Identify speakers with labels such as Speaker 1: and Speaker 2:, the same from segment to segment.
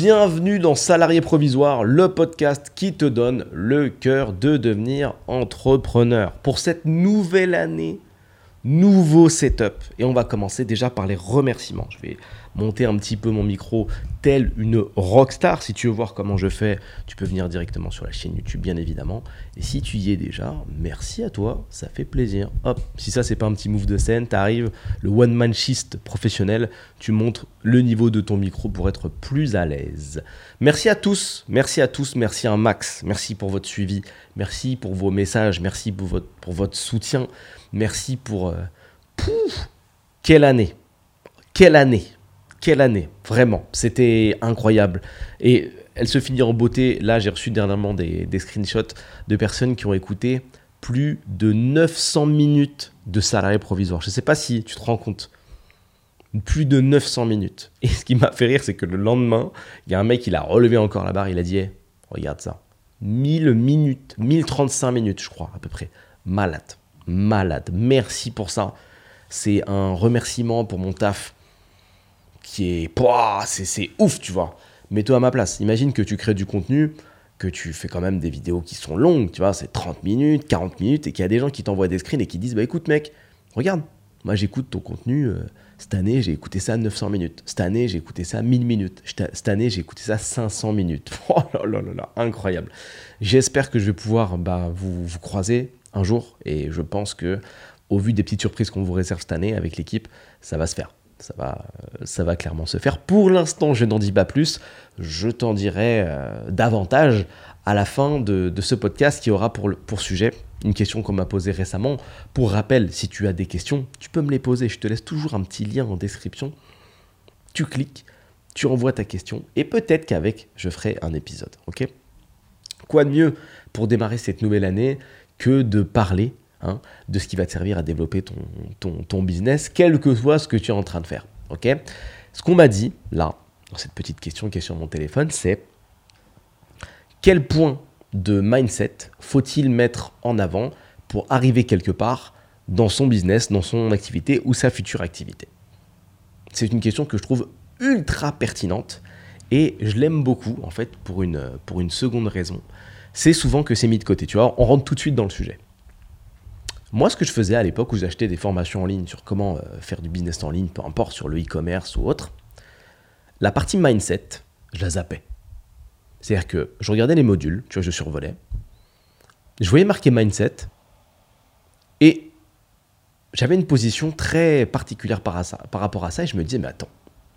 Speaker 1: Bienvenue dans Salarié Provisoire, le podcast qui te donne le cœur de devenir entrepreneur. Pour cette nouvelle année, nouveau setup. Et on va commencer déjà par les remerciements. Je vais monter un petit peu mon micro tel une rockstar. Si tu veux voir comment je fais, tu peux venir directement sur la chaîne YouTube, bien évidemment. Et si tu y es déjà, merci à toi, ça fait plaisir. Hop, si ça c'est pas un petit move de scène, t'arrives, le one man schist professionnel, tu montres le niveau de ton micro pour être plus à l'aise. Merci à tous, merci à tous, merci un max, merci pour votre suivi, merci pour vos messages, merci pour votre soutien, merci pour... Euh, quelle année Quelle année quelle année, vraiment. C'était incroyable. Et elle se finit en beauté. Là, j'ai reçu dernièrement des, screenshots de personnes qui ont écouté plus de 900 minutes de salarié provisoire. Je ne sais pas si tu te rends compte. Plus de 900 minutes. Et ce qui m'a fait rire, c'est que le lendemain, il y a un mec, il a relevé encore la barre, il a dit Regarde ça. 1000 minutes, 1035 minutes, je crois, à peu près. Malade. Malade. Merci pour ça. C'est un remerciement pour mon taf qui est. C'est ouf, tu vois. Mets-toi à ma place. Imagine que tu crées du contenu, que tu fais quand même des vidéos qui sont longues, tu vois, c'est 30 minutes, 40 minutes, et qu'il y a des gens qui t'envoient des screens et qui disent Bah écoute, mec, regarde, moi j'écoute ton contenu. Euh, cette année, j'ai écouté ça 900 minutes. Cette année, j'ai écouté ça 1000 minutes. Cette année, j'ai écouté ça 500 minutes. Oh là là là là, incroyable. J'espère que je vais pouvoir bah, vous, vous croiser un jour. Et je pense que, au vu des petites surprises qu'on vous réserve cette année avec l'équipe, ça va se faire ça va, ça va clairement se faire. Pour l'instant, je n'en dis pas plus. Je t'en dirai euh, davantage à la fin de, ce podcast qui aura pour, pour sujet une question qu'on m'a posée récemment. Pour rappel, si tu as des questions, tu peux me les poser. Je te laisse toujours un petit lien en description. Tu cliques, tu envoies ta question et peut-être qu'avec, je ferai un épisode. Ok? Quoi de mieux pour démarrer cette nouvelle année que de parler Hein, de ce qui va te servir à développer ton, ton, business, quel que soit ce que tu es en train de faire. ce qu'on m'a dit, là, dans cette petite question qui est sur mon téléphone, c'est quel point de mindset faut-il mettre en avant pour arriver quelque part dans son business, dans son activité ou sa future activité? C'est une question que je trouve ultra pertinente et je l'aime beaucoup en fait pour une, pour une seconde raison. C'est souvent que c'est mis de côté, tu vois, on rentre tout de suite dans le sujet. Moi, ce que je faisais à l'époque où j'achetais des formations en ligne sur comment euh, faire du business en ligne, peu importe sur le e-commerce ou autre, la partie mindset, je la zappais. C'est-à-dire que je regardais les modules, tu vois, je survolais, je voyais marqué mindset, et j'avais une position très particulière par, par, rapport à ça, et je me disais, mais attends,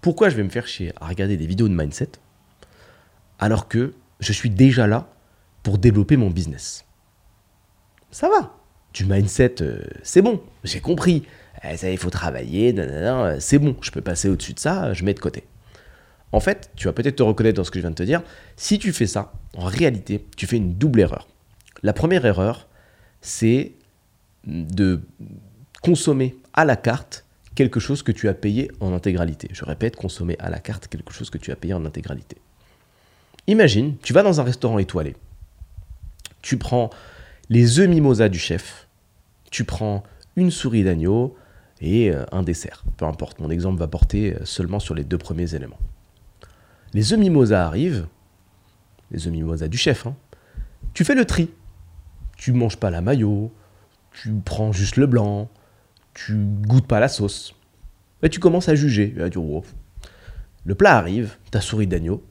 Speaker 1: pourquoi je vais me faire chier à regarder des vidéos de mindset alors que je suis déjà là pour développer mon business Ça va, du mindset, euh, c'est bon, j'ai compris. Eh, ça, il faut travailler, c'est bon, je peux passer au-dessus de ça, je mets de côté. En fait, tu vas peut-être te reconnaître dans ce que je viens de te dire. Si tu fais ça, en réalité, tu fais une double erreur. La première erreur, c'est de consommer à la carte quelque chose que tu as payé en intégralité. Je répète, consommer à la carte quelque chose que tu as payé en intégralité. Imagine, tu vas dans un restaurant étoilé. Tu prends les œufs mimosa du chef, tu prends une souris d'agneau et euh, un dessert. Peu importe, mon exemple va porter euh, seulement sur les deux premiers éléments. Les œufs mimosa arrivent, les œufs mimosa du chef, hein. tu fais le tri. Tu manges pas la maillot, tu prends juste le blanc, tu goûtes pas la sauce. Et tu commences à juger. Le plat arrive, ta souris d'agneau.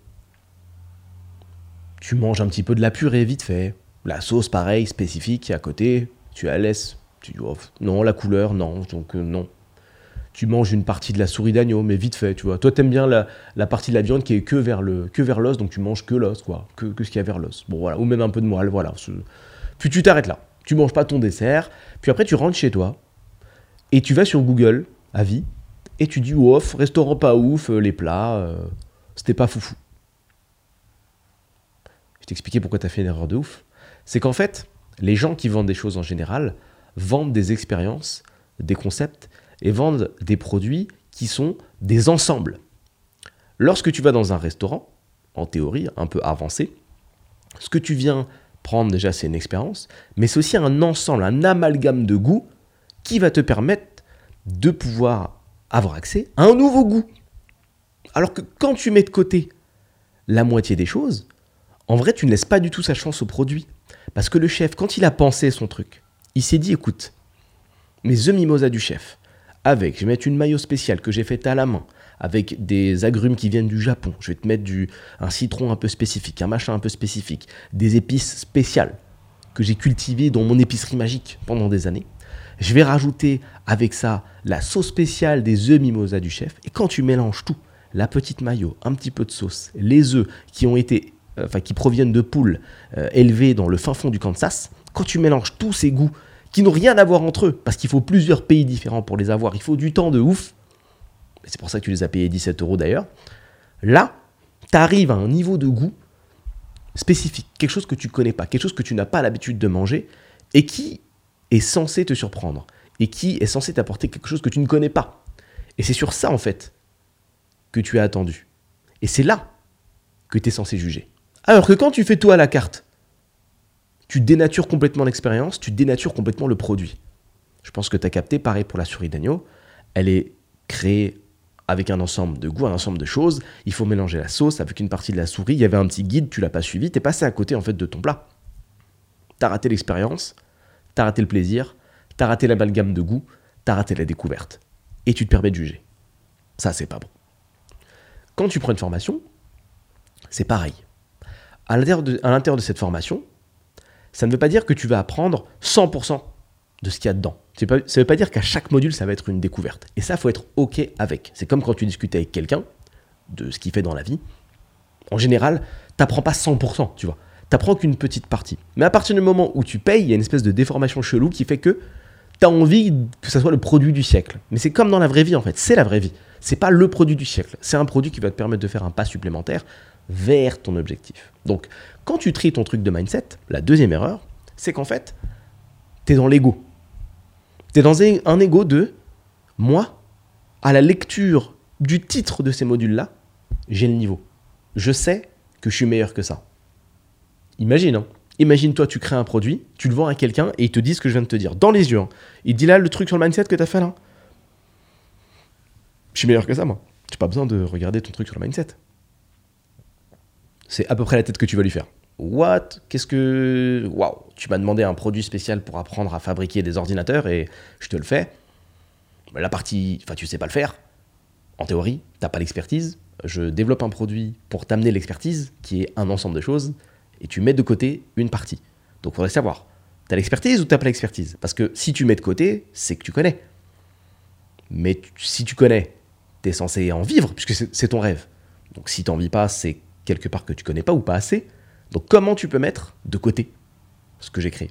Speaker 1: Tu manges un petit peu de la purée vite fait. La sauce, pareil, spécifique, à côté, tu la laisses. Tu dis, oh, non, la couleur, non, donc euh, non. Tu manges une partie de la souris d'agneau, mais vite fait, tu vois. Toi, t'aimes bien la, partie de la viande qui est que vers l'os, donc tu manges que l'os, quoi, que, que ce qu'il y a vers l'os. Bon, voilà, ou même un peu de moelle, voilà. Puis tu t'arrêtes là. Tu manges pas ton dessert, puis après tu rentres chez toi, et tu vas sur Google, avis, et tu dis, ouf, restaurant pas ouf, euh, les plats, euh, c'était pas foufou. Je t'expliquais pourquoi t'as fait une erreur de ouf c'est qu'en fait, les gens qui vendent des choses en général vendent des expériences, des concepts et vendent des produits qui sont des ensembles. Lorsque tu vas dans un restaurant, en théorie un peu avancé, ce que tu viens prendre déjà c'est une expérience, mais c'est aussi un ensemble, un amalgame de goûts qui va te permettre de pouvoir avoir accès à un nouveau goût. Alors que quand tu mets de côté la moitié des choses, en vrai, tu ne laisses pas du tout sa chance au produit. Parce que le chef, quand il a pensé son truc, il s'est dit écoute, mes œufs mimosa du chef, avec, je vais mettre une maillot spéciale que j'ai faite à la main, avec des agrumes qui viennent du Japon, je vais te mettre du, un citron un peu spécifique, un machin un peu spécifique, des épices spéciales que j'ai cultivées dans mon épicerie magique pendant des années. Je vais rajouter avec ça la sauce spéciale des œufs mimosa du chef. Et quand tu mélanges tout, la petite maillot, un petit peu de sauce, les œufs qui ont été, enfin qui proviennent de poules euh, élevées dans le fin fond du Kansas, quand tu mélanges tous ces goûts qui n'ont rien à voir entre eux, parce qu'il faut plusieurs pays différents pour les avoir, il faut du temps de ouf. C'est pour ça que tu les as payés 17 euros d'ailleurs. Là, tu arrives à un niveau de goût spécifique, quelque chose que tu connais pas, quelque chose que tu n'as pas l'habitude de manger et qui est censé te surprendre et qui est censé t'apporter quelque chose que tu ne connais pas. Et c'est sur ça, en fait, que tu as attendu. Et c'est là que tu es censé juger. Alors que quand tu fais tout à la carte, tu dénatures complètement l'expérience, tu dénatures complètement le produit. Je pense que tu as capté, pareil pour la souris d'agneau, elle est créée avec un ensemble de goûts, un ensemble de choses. Il faut mélanger la sauce avec une partie de la souris. Il y avait un petit guide, tu l'as pas suivi, tu es passé à côté en fait de ton plat. Tu as raté l'expérience, t'as raté le plaisir, t'as raté l'amalgame de goût, t'as raté la découverte. Et tu te permets de juger. Ça, c'est pas bon. Quand tu prends une formation, c'est pareil. À l'intérieur de, cette formation, ça ne veut pas dire que tu vas apprendre 100% de ce qu'il y a dedans. Ça ne veut pas dire qu'à chaque module, ça va être une découverte. Et ça, faut être OK avec. C'est comme quand tu discutes avec quelqu'un de ce qu'il fait dans la vie. En général, t'apprends pas 100%, tu vois t'apprends qu'une petite partie. Mais à partir du moment où tu payes, il y a une espèce de déformation chelou qui fait que tu as envie que ça soit le produit du siècle. Mais c'est comme dans la vraie vie en fait, c'est la vraie vie. C'est pas le produit du siècle, c'est un produit qui va te permettre de faire un pas supplémentaire vers ton objectif. Donc, quand tu tries ton truc de mindset, la deuxième erreur, c'est qu'en fait, tu es dans l'ego. Tu es dans un ego de moi, à la lecture du titre de ces modules-là, j'ai le niveau. Je sais que je suis meilleur que ça. Imagine, hein. Imagine toi, tu crées un produit, tu le vends à quelqu'un et il te dit ce que je viens de te dire, dans les yeux. Hein. Il dit là le truc sur le mindset que tu as fait là. Je suis meilleur que ça, moi. Tu n'as pas besoin de regarder ton truc sur le mindset. C'est à peu près la tête que tu vas lui faire. What? Qu'est-ce que. Waouh Tu m'as demandé un produit spécial pour apprendre à fabriquer des ordinateurs et je te le fais. La partie. Enfin, tu sais pas le faire. En théorie, t'as pas l'expertise. Je développe un produit pour t'amener l'expertise, qui est un ensemble de choses et tu mets de côté une partie. Donc faudrait savoir, tu as l'expertise ou tu n'as pas l'expertise? Parce que si tu mets de côté, c'est que tu connais. Mais si tu connais, tu es censé en vivre, puisque c'est ton rêve. Donc si tu n'en vis pas, c'est quelque part que tu connais pas ou pas assez. Donc comment tu peux mettre de côté ce que j'ai créé?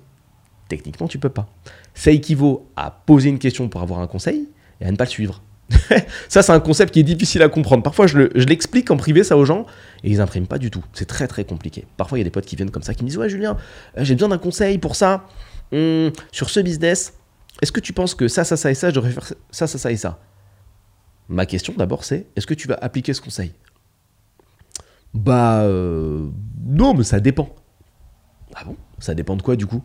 Speaker 1: Techniquement, tu peux pas. Ça équivaut à poser une question pour avoir un conseil et à ne pas le suivre. ça, c'est un concept qui est difficile à comprendre. Parfois, je l'explique en privé ça aux gens et ils n'impriment pas du tout. C'est très très compliqué. Parfois, il y a des potes qui viennent comme ça qui me disent Ouais, Julien, euh, j'ai besoin d'un conseil pour ça. Hum, sur ce business, est-ce que tu penses que ça, ça, ça et ça, je devrais faire ça, ça, ça et ça? Ma question d'abord, c'est Est-ce que tu vas appliquer ce conseil? Bah. Euh, non, mais ça dépend. Ah bon? Ça dépend de quoi du coup?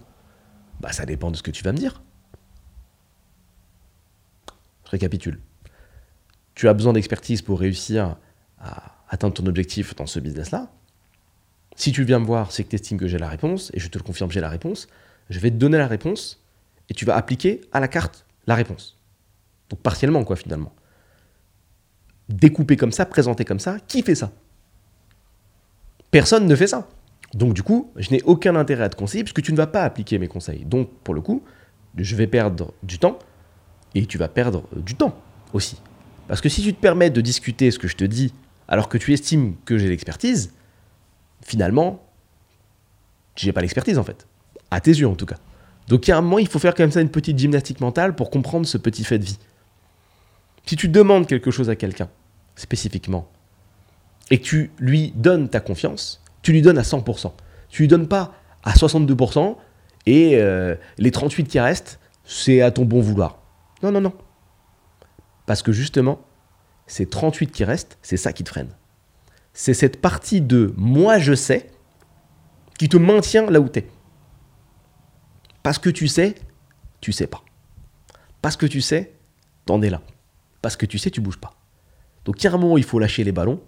Speaker 1: Bah, ça dépend de ce que tu vas me dire. Je récapitule tu as besoin d'expertise pour réussir à atteindre ton objectif dans ce business-là. Si tu viens me voir, c'est que tu estimes que j'ai la réponse, et je te le confirme, j'ai la réponse. Je vais te donner la réponse, et tu vas appliquer à la carte la réponse. Donc partiellement, quoi, finalement. Découpé comme ça, présenté comme ça, qui fait ça? Personne ne fait ça. Donc du coup, je n'ai aucun intérêt à te conseiller, puisque tu ne vas pas appliquer mes conseils. Donc, pour le coup, je vais perdre du temps, et tu vas perdre du temps aussi. Parce que si tu te permets de discuter ce que je te dis alors que tu estimes que j'ai l'expertise, finalement, j'ai pas l'expertise en fait. À tes yeux en tout cas. Donc il y a un moment, il faut faire comme ça une petite gymnastique mentale pour comprendre ce petit fait de vie. Si tu demandes quelque chose à quelqu'un, spécifiquement, et que tu lui donnes ta confiance, tu lui donnes à 100%. Tu lui donnes pas à 62% et euh, les 38 qui restent, c'est à ton bon vouloir. Non, non, non. Parce que justement, ces 38 qui restent, c'est ça qui te freine. C'est cette partie de moi je sais qui te maintient là où tu es. Parce que tu sais, tu sais pas. Parce que tu sais, t'en es là. Parce que tu sais, tu bouges pas. Donc il y un moment il faut lâcher les ballons,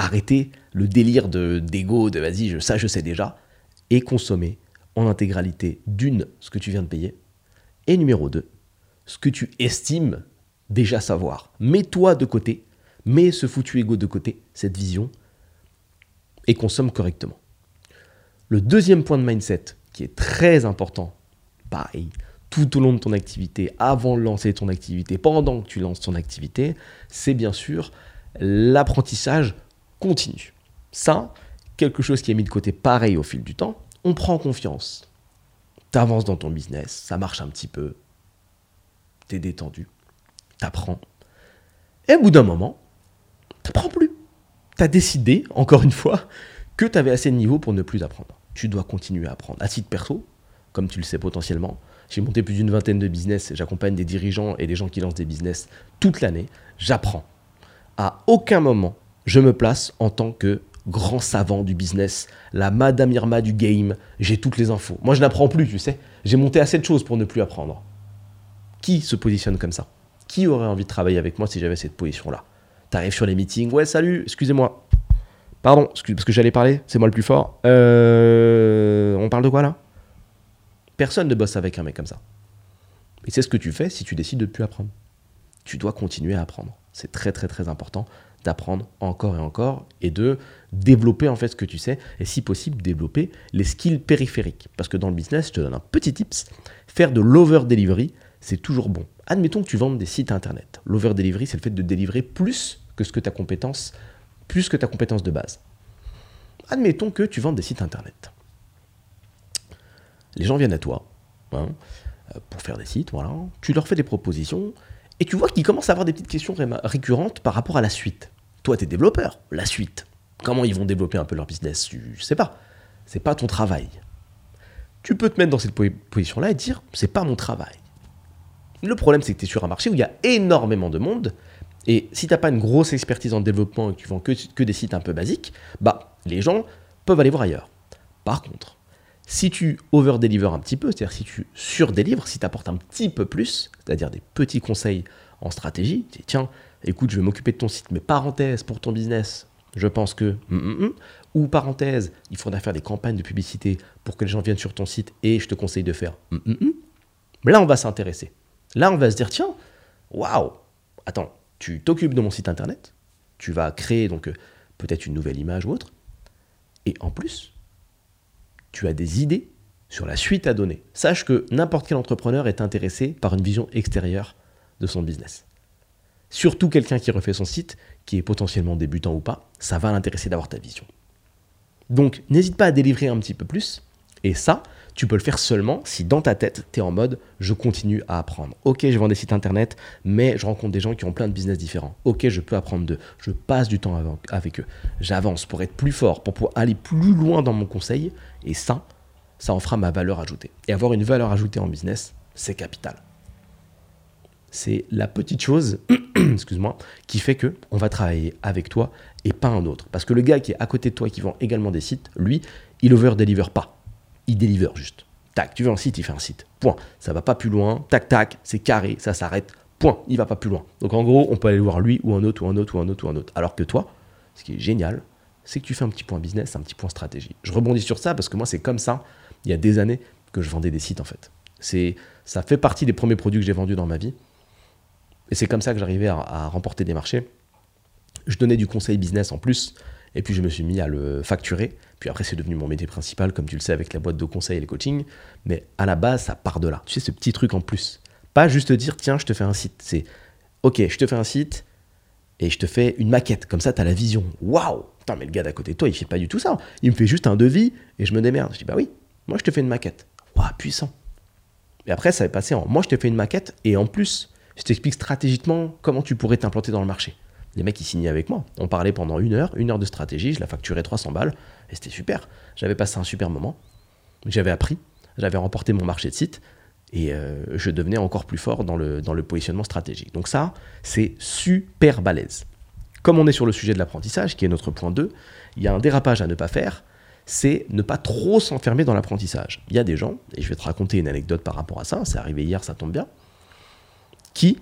Speaker 1: Arrêtez le délire de d'ego, de vas-y, je, ça je sais déjà, et consommez en intégralité d'une ce que tu viens de payer, et numéro 2, ce que tu estimes déjà savoir. Mets-toi de côté, mets ce foutu ego de côté, cette vision, et consomme correctement. Le deuxième point de mindset qui est très important, pareil, tout au long de ton activité, avant de lancer ton activité, pendant que tu lances ton activité, c'est bien sûr l'apprentissage continu. Ça, quelque chose qui est mis de côté pareil au fil du temps, on prend confiance. Tu avances dans ton business, ça marche un petit peu, tu es détendu, tu apprends. Et au bout d'un moment, tu n'apprends plus. Tu as décidé, encore une fois, que tu avais assez de niveau pour ne plus apprendre. Tu dois continuer à apprendre. À titre perso, comme tu le sais potentiellement, j'ai monté plus d'une vingtaine de business, j'accompagne des dirigeants et des gens qui lancent des business toute l'année. J'apprends. À aucun moment, je me place en tant que grand savant du business, la Madame Irma du game, j'ai toutes les infos. Moi, je n'apprends plus, tu sais. J'ai monté assez de choses pour ne plus apprendre. Qui se positionne comme ça? Qui aurait envie de travailler avec moi si j'avais cette position-là? T'arrives sur les meetings, ouais, salut, excusez-moi. Pardon, parce que j'allais parler, c'est moi le plus fort. Euh, on parle de quoi là? Personne ne bosse avec un mec comme ça. Et c'est ce que tu fais si tu décides de ne plus apprendre. Tu dois continuer à apprendre. C'est très très très important d'apprendre encore et encore et de développer en fait ce que tu sais et si possible développer les skills périphériques. Parce que dans le business, je te donne un petit tips, faire de l'over delivery, c'est toujours bon. Admettons que tu vendes des sites internet. L'over delivery, c'est le fait de délivrer plus que ce que ta compétence, plus que ta compétence de base. Admettons que tu vendes des sites internet les gens viennent à toi hein, euh, pour faire des sites, voilà. Tu leur fais des propositions et tu vois qu'ils commencent à avoir des petites questions récurrentes par rapport à la suite. Toi, tu es développeur, la suite. Comment ils vont développer un peu leur business Tu sais pas. C'est pas ton travail. Tu peux te mettre dans cette position-là et dire c'est pas mon travail. Le problème, c'est que tu es sur un marché où il y a énormément de monde. Et si tu n'as pas une grosse expertise en développement et que tu vends que, que des sites un peu basiques, bah, les gens peuvent aller voir ailleurs. Par contre, si tu over-deliver un petit peu, c'est-à-dire si tu sur-délivres, si tu apportes un petit peu plus, c'est-à-dire des petits conseils en stratégie, tu dis, tiens, écoute, je vais m'occuper de ton site, mais parenthèse, pour ton business, je pense que... Mm, mm, mm. ou parenthèse, il faudra faire des campagnes de publicité pour que les gens viennent sur ton site et je te conseille de faire... Là, on va s'intéresser. Là, on va se dire, tiens, waouh, attends, tu t'occupes de mon site internet, tu vas créer donc euh, peut-être une nouvelle image ou autre, et en plus, tu as des idées sur la suite à donner. Sache que n'importe quel entrepreneur est intéressé par une vision extérieure de son business. Surtout quelqu'un qui refait son site, qui est potentiellement débutant ou pas, ça va l'intéresser d'avoir ta vision. Donc n'hésite pas à délivrer un petit peu plus, et ça, tu peux le faire seulement si dans ta tête, tu es en mode je continue à apprendre. Ok, je vends des sites internet, mais je rencontre des gens qui ont plein de business différents. Ok, je peux apprendre d'eux. Je passe du temps avec eux. J'avance pour être plus fort, pour pouvoir aller plus loin dans mon conseil. Et ça, ça en fera ma valeur ajoutée. Et avoir une valeur ajoutée en business, c'est capital. C'est la petite chose, excuse-moi, qui fait que on va travailler avec toi et pas un autre. Parce que le gars qui est à côté de toi qui vend également des sites, lui, il over-deliver pas il deliver juste. Tac, tu veux un site, il fait un site. Point. Ça va pas plus loin. Tac, tac, c'est carré, ça s'arrête. Point. Il va pas plus loin. Donc en gros, on peut aller voir lui ou un autre ou un autre ou un autre ou un autre. Alors que toi, ce qui est génial, c'est que tu fais un petit point business, un petit point stratégie. Je rebondis sur ça parce que moi, c'est comme ça, il y a des années, que je vendais des sites en fait. C'est, ça fait partie des premiers produits que j'ai vendus dans ma vie. Et c'est comme ça que j'arrivais à remporter des marchés. Je donnais du conseil business en plus. Et puis je me suis mis à le facturer. Puis après, c'est devenu mon métier principal, comme tu le sais, avec la boîte de conseil et les coachings. Mais à la base, ça part de là. Tu sais, ce petit truc en plus. Pas juste dire, tiens, je te fais un site. C'est, ok, je te fais un site et je te fais une maquette. Comme ça, tu as la vision. Waouh Putain, mais le gars d'à côté de toi, il fait pas du tout ça. Il me fait juste un devis et je me démerde. Je dis, bah oui, moi, je te fais une maquette. Waouh, puissant. Et après, ça va passer en, moi, je te fais une maquette et en plus, je t'explique stratégiquement comment tu pourrais t'implanter dans le marché les mecs, ils signaient avec moi. On parlait pendant une heure, une heure de stratégie, je la facturais 300 balles, et c'était super. J'avais passé un super moment. J'avais appris, j'avais remporté mon marché de site, et euh, je devenais encore plus fort dans le, dans le positionnement stratégique. Donc ça, c'est super balèze. Comme on est sur le sujet de l'apprentissage, qui est notre point 2, il y a un dérapage à ne pas faire, c'est ne pas trop s'enfermer dans l'apprentissage. Il y a des gens, et je vais te raconter une anecdote par rapport à ça, c'est arrivé hier, ça tombe bien, qui,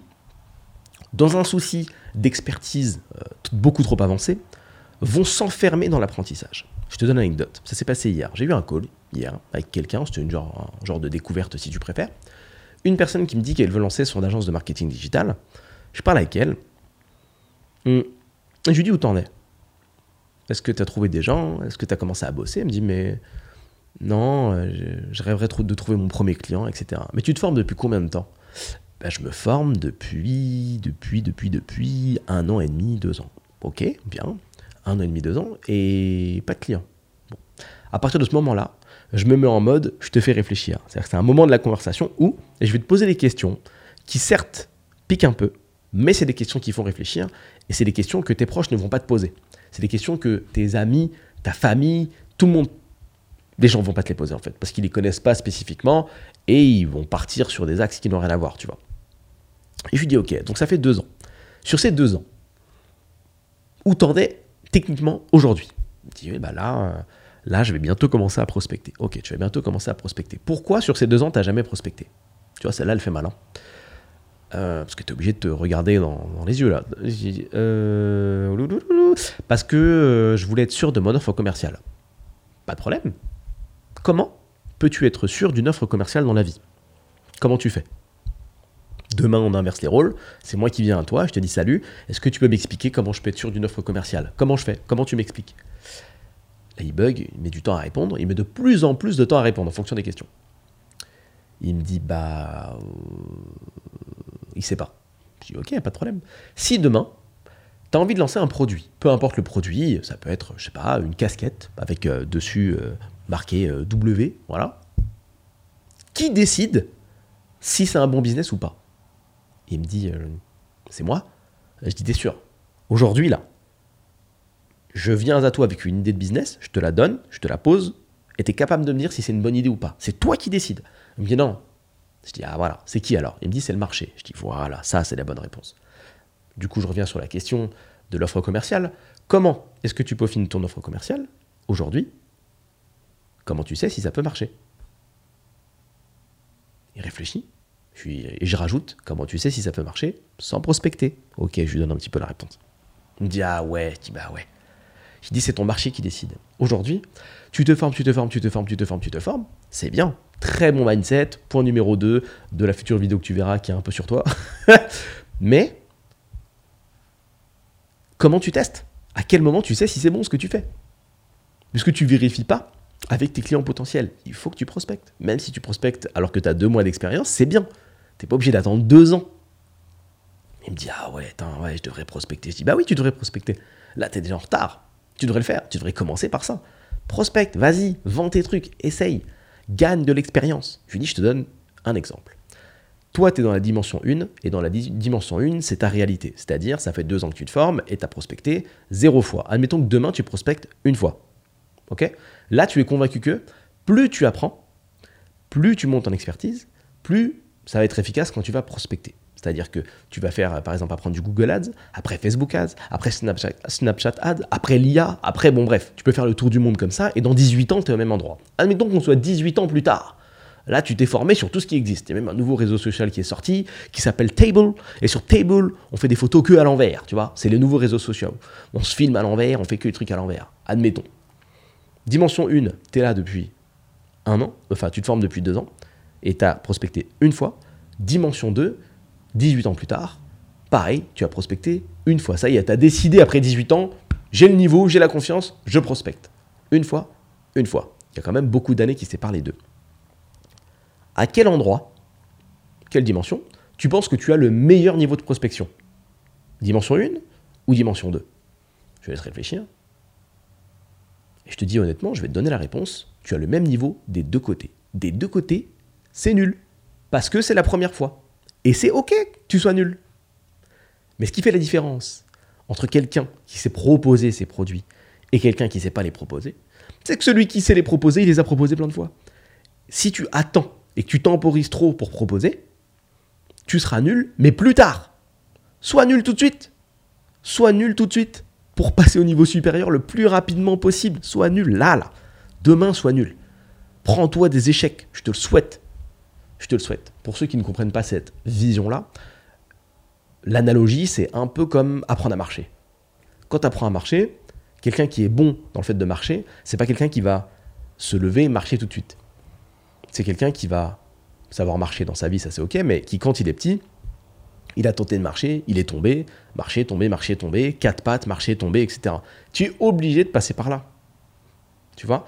Speaker 1: dans un souci d'expertise euh, beaucoup trop avancée, vont s'enfermer dans l'apprentissage. Je te donne une anecdote. Ça s'est passé hier. J'ai eu un call hier avec quelqu'un. C'était un genre de découverte si tu préfères. Une personne qui me dit qu'elle veut lancer son agence de marketing digital. Je parle avec elle. Hum. Et je lui dis où t'en es? Est-ce que tu as trouvé des gens? Est-ce que tu as commencé à bosser? Elle me dit mais non, euh, je, rêverais de trouver mon premier client, etc. Mais tu te formes depuis combien de temps? Ben, Je me forme depuis, depuis, depuis, depuis un an et demi, deux ans. Ok, bien. Un an et demi, deux ans, et pas de client. À partir de ce moment-là, je me mets en mode, je te fais réfléchir. C'est-à-dire que c'est un moment de la conversation où je vais te poser des questions qui certes piquent un peu, mais c'est des questions qui font réfléchir, et c'est des questions que tes proches ne vont pas te poser. C'est des questions que tes amis, ta famille, tout le monde les gens vont pas te les poser en fait, parce qu'ils les connaissent pas spécifiquement et ils vont partir sur des axes qui n'ont rien à voir, tu vois. Et je lui dis ok, donc ça fait deux ans. Sur ces deux ans, où t'en es techniquement aujourd'hui? Il dit bah là, euh, là je vais bientôt commencer à prospecter. Ok, tu vas bientôt commencer à prospecter. Pourquoi sur ces deux ans t'as jamais prospecté? Tu vois, celle-là elle fait malin. Euh, parce que tu es obligé de te regarder dans, les yeux là. Euh, parce que je voulais être sûr de mon offre commerciale. Pas de problème. Comment peux-tu être sûr d'une offre commerciale dans la vie? Comment tu fais? Demain, on inverse les rôles. C'est moi qui viens à toi, je te dis salut. Est-ce que tu peux m'expliquer comment je peux être sûr d'une offre commerciale? Comment je fais? Comment tu m'expliques? Là, il bug, il met du temps à répondre. Il met de plus en plus de temps à répondre en fonction des questions. Il me dit bah. Euh, il sait pas. Je dis ok, pas de problème. Si demain, tu as envie de lancer un produit, peu importe le produit, ça peut être, je sais pas, une casquette avec euh, dessus euh, marqué W, voilà. Qui décide si c'est un bon business ou pas? Il me dit, euh, c'est moi. Je dis, t'es sûr Aujourd'hui, là, je viens à toi avec une idée de business, je te la donne, je te la pose, et tu es capable de me dire si c'est une bonne idée ou pas. C'est toi qui décides. Il me dit, non. Je dis, ah voilà, c'est qui alors? Il me dit, c'est le marché. Je dis, voilà, ça, c'est la bonne réponse. Du coup, je reviens sur la question de l'offre commerciale. Comment est-ce que tu peaufines ton offre commerciale aujourd'hui? Comment tu sais si ça peut marcher? Il réfléchit. et je rajoute, comment tu sais si ça peut marcher sans prospecter Ok, je lui donne un petit peu la réponse. Il me dit, ah ouais, je dis, bah ouais. Je dis, c'est ton marché qui décide. Aujourd'hui, tu te formes, tu te formes, tu te formes, tu te formes, tu te formes. C'est bien. Très bon mindset. Point numéro 2 de la future vidéo que tu verras qui est un peu sur toi. Mais, comment tu testes? À quel moment tu sais si c'est bon ce que tu fais? Puisque tu vérifies pas avec tes clients potentiels. Il faut que tu prospectes. Même si tu prospectes alors que tu as deux mois d'expérience, c'est bien. Tu n'es pas obligé d'attendre deux ans. Il me dit Ah ouais, je devrais prospecter. Je dis Bah oui, tu devrais prospecter. Là, tu es déjà en retard. Tu devrais le faire. Tu devrais commencer par ça. Prospecte, vas-y, vends tes trucs, essaye. Gagne de l'expérience. Je lui dis Je te donne un exemple. Toi, tu es dans la dimension 1, et dans la dimension 1, c'est ta réalité. C'est-à-dire, ça fait deux ans que tu te formes et tu as prospecté zéro fois. Admettons que demain, tu prospectes une fois. Ok? Là, tu es convaincu que plus tu apprends, plus tu montes en expertise, plus ça va être efficace quand tu vas prospecter. C'est-à-dire que tu vas faire, par exemple, apprendre du Google Ads, après Facebook Ads, après Snapchat, Snapchat Ads, après l'IA, après, bon bref, tu peux faire le tour du monde comme ça, et dans 18 ans, tu es au même endroit. Admettons qu'on soit 18 ans plus tard. Là, tu t'es formé sur tout ce qui existe. Il y a même un nouveau réseau social qui est sorti, qui s'appelle Table. Et sur Table, on fait des photos que à l'envers, tu vois. C'est les nouveaux réseaux sociaux. On se filme à l'envers, on fait que les trucs à l'envers. Admettons. Dimension 1, tu es là depuis un an, enfin tu te formes depuis deux ans, et tu as prospecté une fois. Dimension 2, 18 ans plus tard, pareil, tu as prospecté une fois. Ça y est, tu as décidé après 18 ans, j'ai le niveau, j'ai la confiance, je prospecte. Une fois, une fois. Il y a quand même beaucoup d'années qui séparent les deux. À quel endroit, quelle dimension, tu penses que tu as le meilleur niveau de prospection? Dimension 1 ou dimension 2 Je laisse réfléchir. Et je te dis honnêtement, je vais te donner la réponse. Tu as le même niveau des deux côtés. Des deux côtés, c'est nul. Parce que c'est la première fois. Et c'est OK que tu sois nul. Mais ce qui fait la différence entre quelqu'un qui s'est proposé ses produits et quelqu'un qui ne sait pas les proposer, c'est que celui qui sait les proposer, il les a proposés plein de fois. Si tu attends et que tu temporises trop pour proposer, tu seras nul, mais plus tard. Sois nul tout de suite. Sois nul tout de suite pour passer au niveau supérieur le plus rapidement possible. Sois nul là, là. Demain, sois nul. Prends-toi des échecs. Je te le souhaite. Je te le souhaite. Pour ceux qui ne comprennent pas cette vision-là, l'analogie, c'est un peu comme apprendre à marcher. Quand tu apprends à marcher, Quelqu'un qui est bon dans le fait de marcher, c'est pas quelqu'un qui va se lever et marcher tout de suite. C'est quelqu'un qui va savoir marcher dans sa vie, ça c'est ok, mais qui quand il est petit, il a tenté de marcher, il est tombé, marcher, tomber, marcher, tomber, quatre pattes, marcher, tomber, etc. Tu es obligé de passer par là. Tu vois?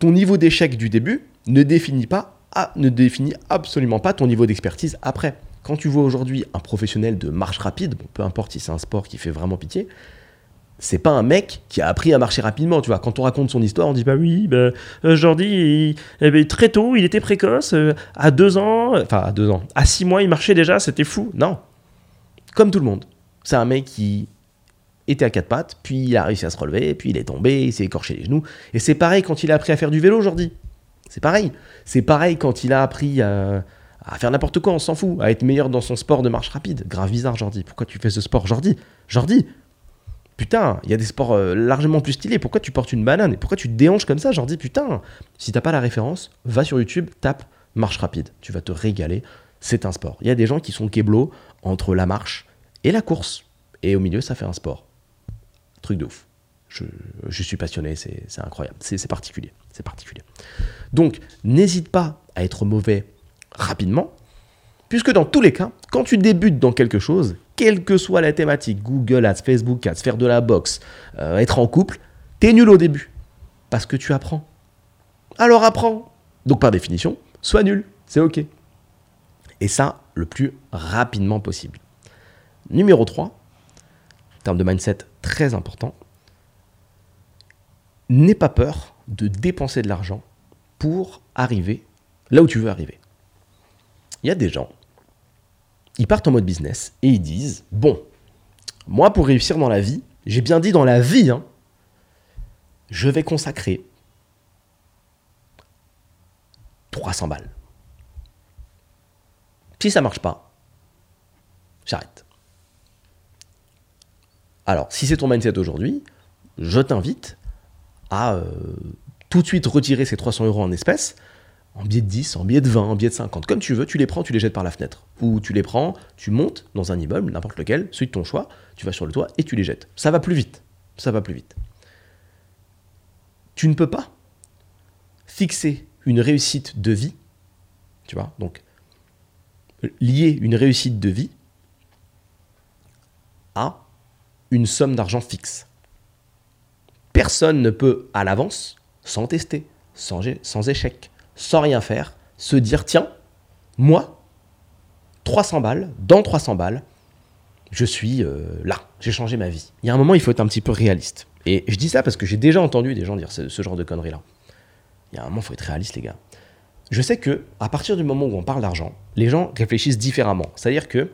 Speaker 1: Ton niveau d'échec du début ne définit pas, ah, ne définit absolument pas ton niveau d'expertise après. Quand tu vois aujourd'hui un professionnel de marche rapide, peu importe si c'est un sport qui fait vraiment pitié, c'est pas un mec qui a appris à marcher rapidement, tu vois. Quand on raconte son histoire, on dit bah oui, bah, euh, Jordi, eh ben, très tôt, il était précoce, euh, à deux ans, enfin à deux ans, à six mois, il marchait déjà, c'était fou. Non, comme tout le monde. C'est un mec qui était à quatre pattes, puis il a réussi à se relever, puis il est tombé, il s'est écorché les genoux. Et c'est pareil quand il a appris à faire du vélo, Jordi. C'est pareil. C'est pareil quand il a appris à, à faire n'importe quoi, on s'en fout, à être meilleur dans son sport de marche rapide. Grave bizarre, Jordi. Pourquoi tu fais ce sport, Jordi? Jordi Putain, il y a des sports euh, largement plus stylés. Pourquoi tu portes une banane? Et pourquoi tu te déhanches comme ça Jordi? Putain, si t'as pas la référence, va sur YouTube, tape marche rapide. Tu vas te régaler. C'est un sport. Il y a des gens qui sont keblo entre la marche et la course. Et au milieu, ça fait un sport. Truc de ouf. Je, je suis passionné, c'est incroyable. C'est particulier. C'est particulier. Donc, n'hésite pas à être mauvais rapidement, puisque dans tous les cas, quand tu débutes dans quelque chose, quelle que soit la thématique, Google Ads, Facebook Ads, faire de la boxe, euh, être en couple, t'es nul au début, parce que tu apprends. Alors apprends. Donc par définition, sois nul, c'est ok. Et ça, le plus rapidement possible. Numéro 3, en termes de mindset très important, n'aie pas peur de dépenser de l'argent pour arriver là où tu veux arriver il y a des gens, ils partent en mode business et ils disent, bon, moi pour réussir dans la vie, j'ai bien dit dans la vie, hein, je vais consacrer 300 balles. Si ça marche pas, j'arrête. Alors, si c'est ton mindset aujourd'hui, je t'invite à euh, tout de suite retirer ces 300 euros en espèces en billet de 10, en billet de 20, en billet de 50, comme tu veux, tu les prends, tu les jettes par la fenêtre. Ou tu les prends, tu montes dans un immeuble, n'importe lequel, celui de ton choix, tu vas sur le toit et tu les jettes. Ça va plus vite. Ça va plus vite. Tu ne peux pas fixer une réussite de vie, tu vois, donc lier une réussite de vie à une somme d'argent fixe. Personne ne peut à l'avance, sans tester, sans, sans échec, sans rien faire, se dire tiens, moi, 300 balles, dans 300 balles, je suis euh, là, j'ai changé ma vie. Il y a un moment, il faut être un petit peu réaliste. Et je dis ça parce que j'ai déjà entendu des gens dire ce, genre de conneries-là. Il y a un moment, il faut être réaliste, les gars. Je sais que à partir du moment où on parle d'argent, les gens réfléchissent différemment. C'est-à-dire que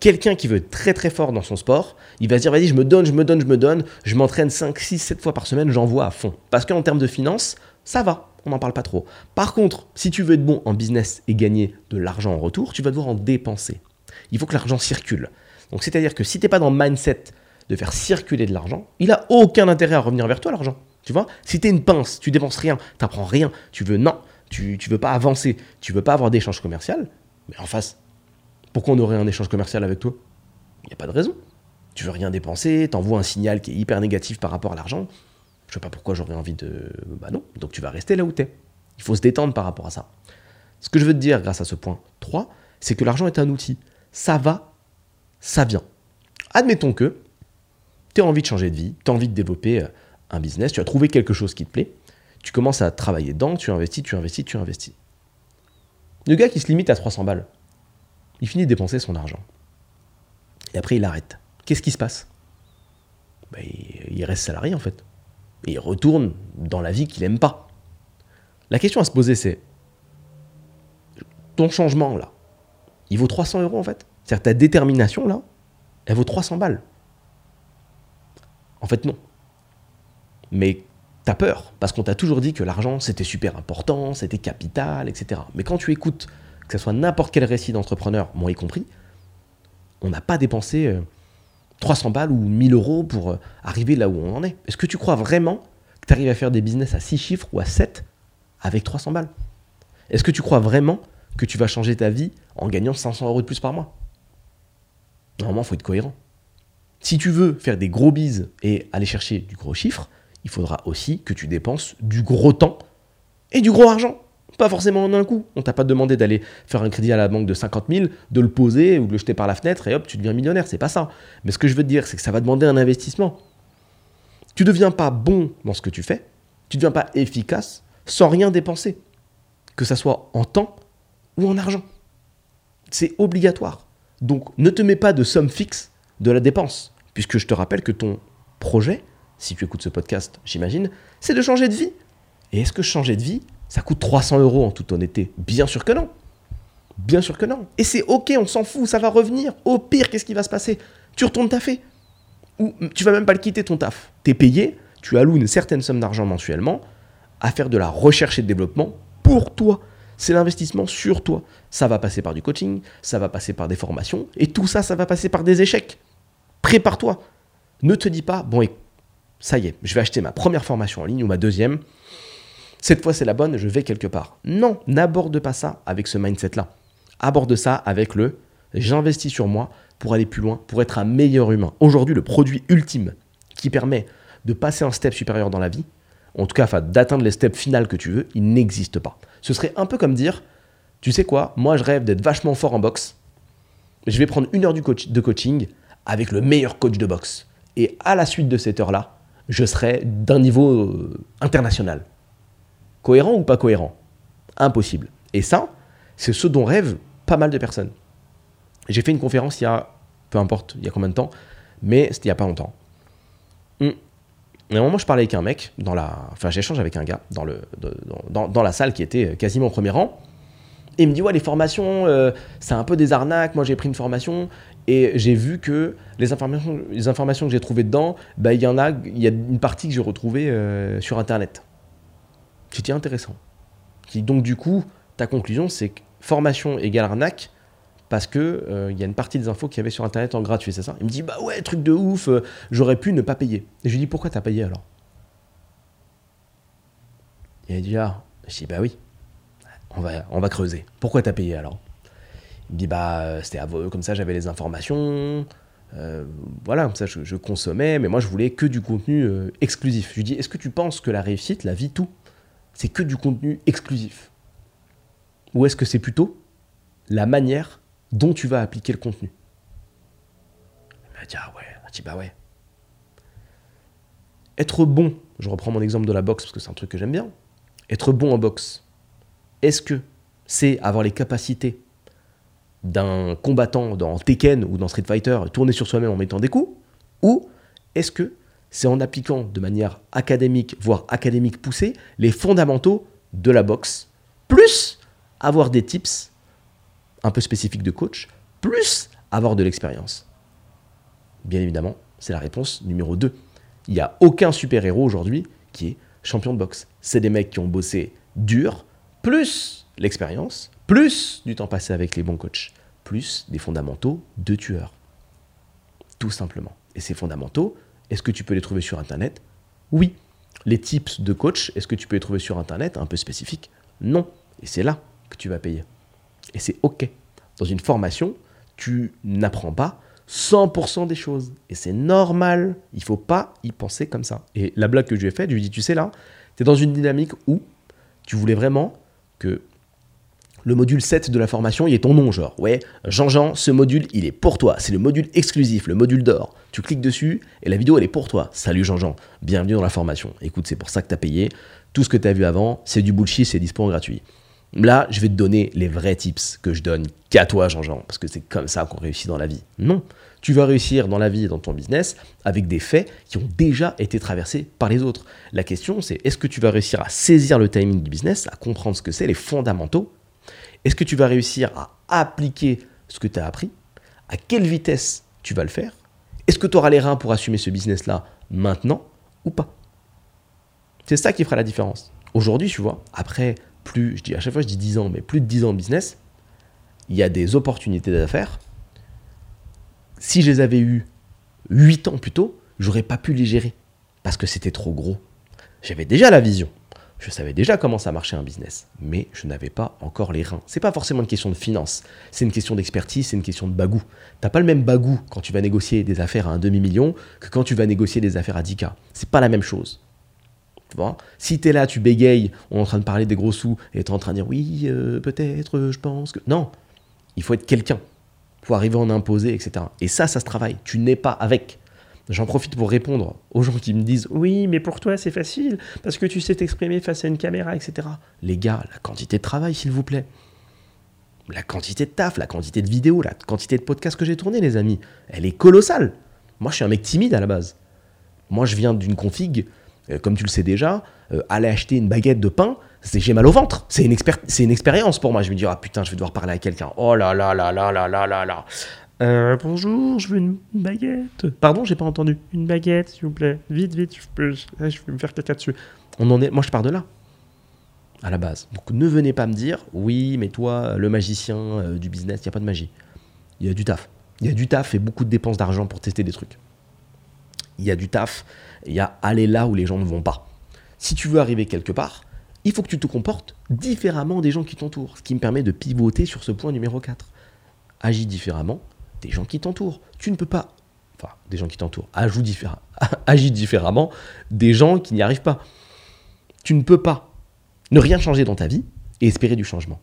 Speaker 1: quelqu'un qui veut être très très fort dans son sport, il va se dire vas-y, je me donne, je me donne, je me donne, je m'entraîne 5, 6, 7 fois par semaine, j'envoie à fond. Parce qu'en termes de finances, ça va on n'en parle pas trop. Par contre, si tu veux être bon en business et gagner de l'argent en retour, tu vas devoir en dépenser. Il faut que l'argent circule. Donc c'est-à-dire que si tu n'es pas dans le mindset de faire circuler de l'argent, il a aucun intérêt à revenir vers toi l'argent. Tu vois? Si tu es une pince, tu dépenses rien, tu n'apprends rien, tu veux non, tu ne veux pas avancer, tu veux pas avoir d'échange commercial, mais en face, pourquoi on aurait un échange commercial avec toi? Il n'y a pas de raison. Tu veux rien dépenser, tu envoies un signal qui est hyper négatif par rapport à l'argent, je sais pas pourquoi j'aurais envie de. Bah non, donc tu vas rester là où tu es. Il faut se détendre par rapport à ça. Ce que je veux te dire grâce à ce point 3, c'est que l'argent est un outil. Ça va, ça vient. Admettons que tu as envie de changer de vie, tu as envie de développer euh, un business, tu as trouvé quelque chose qui te plaît, tu commences à travailler dedans, tu investis, tu investis, tu investis. Le gars qui se limite à 300 balles, il finit de dépenser son argent. Et après, il arrête. Qu'est-ce qui se passe? Ben, Il reste salarié en fait et il retourne dans la vie qu'il n'aime pas. La question à se poser, c'est ton changement là, il vaut 300 euros en fait? C'est-à-dire ta détermination là, elle vaut 300 balles. En fait, non. Mais t'as peur, parce qu'on t'a toujours dit que l'argent c'était super important, c'était capital, etc. Mais quand tu écoutes, que ce soit n'importe quel récit d'entrepreneur, moi y compris, on n'a pas dépensé euh, 300 balles ou 1000 euros pour euh, arriver là où on en est. Est-ce que tu crois vraiment que tu arrives à faire des business à 6 chiffres ou à 7 avec 300 balles? Est-ce que tu crois vraiment que tu vas changer ta vie en gagnant 500 euros de plus par mois? Normalement, il faut être cohérent. Si tu veux faire des gros bises et aller chercher du gros chiffre, il faudra aussi que tu dépenses du gros temps et du gros argent. Pas forcément en un coup. On t'a pas demandé d'aller faire un crédit à la banque de 50 000, de le poser ou de le jeter par la fenêtre et hop, tu deviens millionnaire. C'est pas ça. Mais ce que je veux te dire, c'est que ça va demander un investissement. Tu ne deviens pas bon dans ce que tu fais, tu ne deviens pas efficace sans rien dépenser. Que ça soit en temps ou en argent. C'est obligatoire. Donc ne te mets pas de somme fixe de la dépense, puisque je te rappelle que ton projet, si tu écoutes ce podcast, j'imagine, c'est de changer de vie. Et est-ce que changer de vie, ça coûte 300 euros en toute honnêteté Bien sûr que non. Bien sûr que non. Et c'est ok, on s'en fout, ça va revenir. Au pire, qu'est-ce qui va se passer? Tu retournes taffer. Ou tu vas même pas le quitter ton taf. Tu es payé, tu alloues une certaine somme d'argent mensuellement à faire de la recherche et de développement pour toi. C'est l'investissement sur toi. Ça va passer par du coaching, ça va passer par des formations, et tout ça, ça va passer par des échecs. Prépare-toi. Ne te dis pas, bon, ça y est, je vais acheter ma première formation en ligne ou ma deuxième. Cette fois, c'est la bonne, je vais quelque part. Non, n'aborde pas ça avec ce mindset-là. Aborde ça avec le j'investis sur moi pour aller plus loin, pour être un meilleur humain. Aujourd'hui, le produit ultime qui permet de passer un step supérieur dans la vie, en tout cas d'atteindre les steps finales que tu veux, il n'existe pas. Ce serait un peu comme dire, tu sais quoi, moi je rêve d'être vachement fort en boxe, je vais prendre une heure de coaching avec le meilleur coach de boxe. Et à la suite de cette heure-là, je serai d'un niveau euh, international. Cohérent ou pas cohérent Impossible. Et ça, c'est ce dont rêvent pas mal de personnes. J'ai fait une conférence il y a, peu importe, il y a combien de temps, mais c'était il n'y a pas longtemps. Et à un moment, je parlais avec un mec, dans la, enfin j'échange avec un gars dans, le, dans, dans, la salle qui était quasiment au premier rang. Et il me dit, ouais, les formations, euh, c'est un peu des arnaques. Moi, j'ai pris une formation et j'ai vu que les informations, les informations que j'ai trouvées dedans, bah, il y en a, il y a une partie que j'ai retrouvée euh, sur Internet. C'était intéressant. Donc, du coup, ta conclusion, c'est que formation égale arnaque parce que euh, il y a une partie des infos qu'il y avait sur Internet en gratuit, c'est ça? Il me dit, bah ouais, truc de ouf, j'aurais pu ne pas payer. Et je lui dis, pourquoi t'as payé alors? Il a dit, ah, je dis, bah oui on va, on va creuser. Pourquoi t'as payé alors? Il me dit bah euh, c'était comme ça j'avais les informations, euh, voilà comme ça je, consommais, mais moi je voulais que du contenu euh, exclusif. Je lui dis est-ce que tu penses que la réussite, la vie, tout, c'est que du contenu exclusif Ou est-ce que c'est plutôt la manière dont tu vas appliquer le contenu? Il m'a dit ah ouais, il dit bah ouais. Être bon, je reprends mon exemple de la boxe parce que c'est un truc que j'aime bien. Être bon en boxe, est-ce que c'est avoir les capacités d'un combattant dans Tekken ou dans Street Fighter, tourner sur soi-même en mettant des coups? Ou est-ce que c'est en appliquant de manière académique, voire académique poussée, les fondamentaux de la boxe, plus avoir des tips un peu spécifiques de coach, plus avoir de l'expérience Bien évidemment, c'est la réponse numéro 2. Il n'y a aucun super-héros aujourd'hui qui est champion de boxe. C'est des mecs qui ont bossé dur, plus l'expérience, plus du temps passé avec les bons coachs, plus des fondamentaux de tueur. Tout simplement. Et ces fondamentaux, est-ce que tu peux les trouver sur Internet? Oui. Les tips de coach, est-ce que tu peux les trouver sur Internet? Un peu spécifiques Non. Et c'est là que tu vas payer. Et c'est OK. Dans une formation, tu n'apprends pas 100% des choses. Et c'est normal. Il faut pas y penser comme ça. Et la blague que je lui ai faite, je lui ai dit, tu sais là, tu es dans une dynamique où tu voulais vraiment que le module 7 de la formation, il est ton nom, genre. Ouais, Jean-Jean, ce module, il est pour toi. C'est le module exclusif, le module d'or. Tu cliques dessus et la vidéo, elle est pour toi. Salut Jean-Jean, bienvenue dans la formation. Écoute, c'est pour ça que tu as payé. Tout ce que tu as vu avant, c'est du bullshit, c'est dispo gratuit. Là, je vais te donner les vrais tips que je donne qu'à toi, Jean-Jean, parce que c'est comme ça qu'on réussit dans la vie. Non, tu vas réussir dans la vie et dans ton business avec des faits qui ont déjà été traversés par les autres. La question, c'est est-ce que tu vas réussir à saisir le timing du business, à comprendre ce que c'est, les fondamentaux? Est-ce que tu vas réussir à appliquer ce que tu as appris? À quelle vitesse tu vas le faire? Est-ce que tu auras les reins pour assumer ce business-là maintenant ou pas? C'est ça qui fera la différence. Aujourd'hui, tu vois, après plus, je dis à chaque fois je dis 10 ans, mais plus de 10 ans de business, il y a des opportunités d'affaires. Si je les avais eues 8 ans plus tôt, j'aurais pas pu les gérer parce que c'était trop gros. J'avais déjà la vision. Je savais déjà comment ça marchait un business, mais je n'avais pas encore les reins. C'est pas forcément une question de finance, c'est une question d'expertise, c'est une question de bagou. T'as pas le même bagou quand tu vas négocier des affaires à un demi-million que quand tu vas négocier des affaires à 10K. C'est pas la même chose. Tu vois? Si tu es là, tu bégayes, on est en train de parler des gros sous, et tu es en train de dire oui, euh, peut-être, je pense que. Non, il faut être quelqu'un. Faut arriver à en imposer, etc. Et ça, ça se travaille. Tu n'es pas avec. J'en profite pour répondre aux gens qui me disent Oui, mais pour toi, c'est facile, parce que tu sais t'exprimer face à une caméra, etc. Les gars, la quantité de travail, s'il vous plaît. La quantité de taf, la quantité de vidéos, la quantité de podcasts que j'ai tournés, les amis, elle est colossale. Moi, je suis un mec timide à la base. Moi, je viens d'une config, euh, comme tu le sais déjà, euh, aller acheter une baguette de pain, c'est j'ai mal au ventre. C'est une, une expérience pour moi. Je me dis, ah putain, je vais devoir parler à quelqu'un. Oh là là là là là là là là. Euh, bonjour, je veux une baguette. Pardon, j'ai pas entendu. Une baguette, s'il vous plaît. Vite, vite, je, peux, vais me faire caca dessus. On en est, moi, je pars de là à la base. Donc ne venez pas me dire, oui, mais toi, le magicien euh, du business, il n'y a pas de magie. Il y a du taf. Il y a du taf et beaucoup de dépenses d'argent pour tester des trucs. Il y a du taf, il y a aller là où les gens ne vont pas. Si tu veux arriver quelque part, il faut que tu te comportes différemment des gens qui t'entourent. Ce qui me permet de pivoter sur ce point numéro 4. Agis différemment des gens qui t'entourent. Tu ne peux pas. Enfin, des gens qui t'entourent. Agis différemment des gens qui n'y arrivent pas. Tu ne peux pas ne rien changer dans ta vie et espérer du changement.